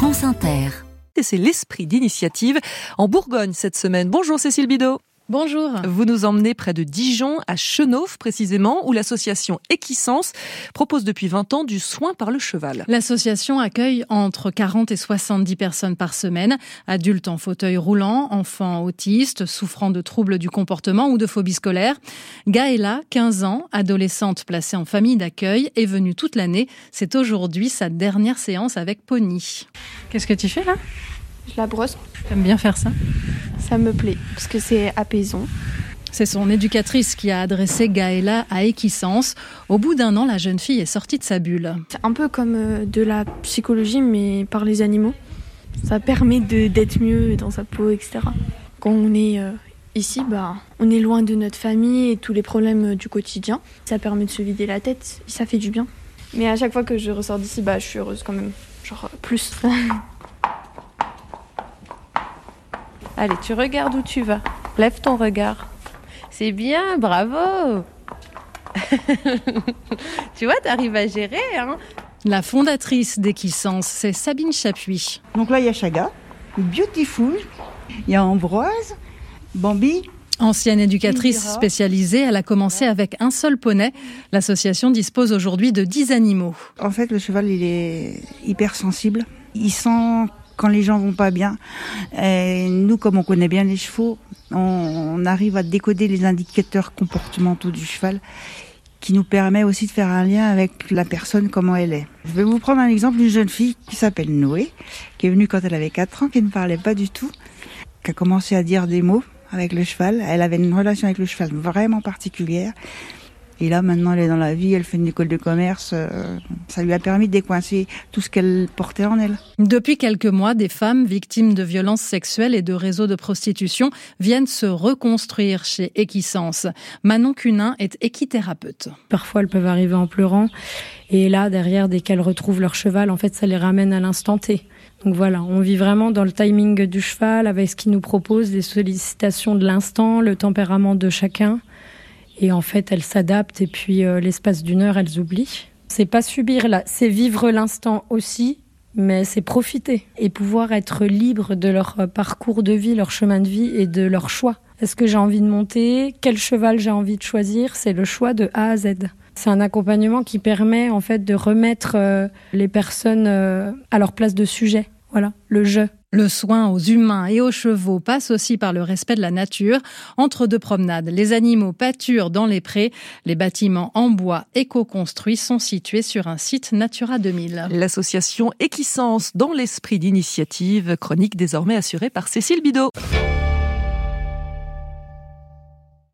France Inter. Et c'est l'esprit d'initiative en Bourgogne cette semaine. Bonjour Cécile Bidot. Bonjour. Vous nous emmenez près de Dijon, à Chenauve précisément, où l'association Equisens propose depuis 20 ans du soin par le cheval. L'association accueille entre 40 et 70 personnes par semaine, adultes en fauteuil roulant, enfants autistes, souffrant de troubles du comportement ou de phobie scolaire. Gaëla, 15 ans, adolescente placée en famille d'accueil, est venue toute l'année. C'est aujourd'hui sa dernière séance avec Pony. Qu'est-ce que tu fais là? Je la brosse. T'aimes bien faire ça? Ça me plaît parce que c'est apaisant. C'est son éducatrice qui a adressé Gaëla à Equisens. Au bout d'un an, la jeune fille est sortie de sa bulle. C'est un peu comme euh, de la psychologie mais par les animaux. Ça permet d'être mieux dans sa peau, etc. Quand on est euh, ici, bah, on est loin de notre famille et tous les problèmes euh, du quotidien. Ça permet de se vider la tête, ça fait du bien. Mais à chaque fois que je ressors d'ici, bah, je suis heureuse quand même. Genre plus. Allez, tu regardes où tu vas. Lève ton regard. C'est bien, bravo. tu vois, t'arrives à gérer. Hein La fondatrice d'Equisens, c'est Sabine Chapuis. Donc là, il y a Chaga, Beautiful, il y a Ambroise, Bambi. Ancienne éducatrice spécialisée, elle a commencé avec un seul poney. L'association dispose aujourd'hui de 10 animaux. En fait, le cheval, il est hypersensible. Il sent quand les gens vont pas bien. Et nous, comme on connaît bien les chevaux, on, arrive à décoder les indicateurs comportementaux du cheval qui nous permet aussi de faire un lien avec la personne, comment elle est. Je vais vous prendre un exemple d'une jeune fille qui s'appelle Noé, qui est venue quand elle avait 4 ans, qui ne parlait pas du tout, qui a commencé à dire des mots avec le cheval. Elle avait une relation avec le cheval vraiment particulière. Et là, maintenant, elle est dans la vie, elle fait une école de commerce. euh, ça lui a permis de décoincer tout ce qu'elle portait en elle. Depuis quelques mois, des femmes victimes de violences sexuelles et de réseaux de prostitution viennent se reconstruire chez Equisens. Manon Cunin est équithérapeute. Parfois, elles peuvent arriver en pleurant. Et là, derrière, dès qu'elles retrouvent leur cheval, en fait, ça les ramène à l'instant T. Donc voilà, on vit vraiment dans le timing du cheval, avec ce qu'il nous propose, les sollicitations de l'instant, le tempérament de chacun. Et en fait, elles s'adaptent et puis euh, l'espace d'une heure, elles oublient. C'est pas subir là, c'est vivre l'instant aussi, mais c'est profiter et pouvoir être libre de leur euh, parcours de vie, leur chemin de vie et de leur choix. Est-ce que j'ai envie de monter? Quel cheval j'ai envie de choisir? C'est le choix de A à Z. C'est un accompagnement qui permet en fait de remettre euh, les personnes à leur place de sujet. Voilà, le je. Le soin aux humains et aux chevaux passe aussi par le respect de la nature. Entre deux promenades, les animaux pâturent dans les prés. Les bâtiments en bois éco-construits sont situés sur un site Natura 2000. L'association Equisens dans l'esprit d'initiative, chronique désormais assurée par Cécile Bidot.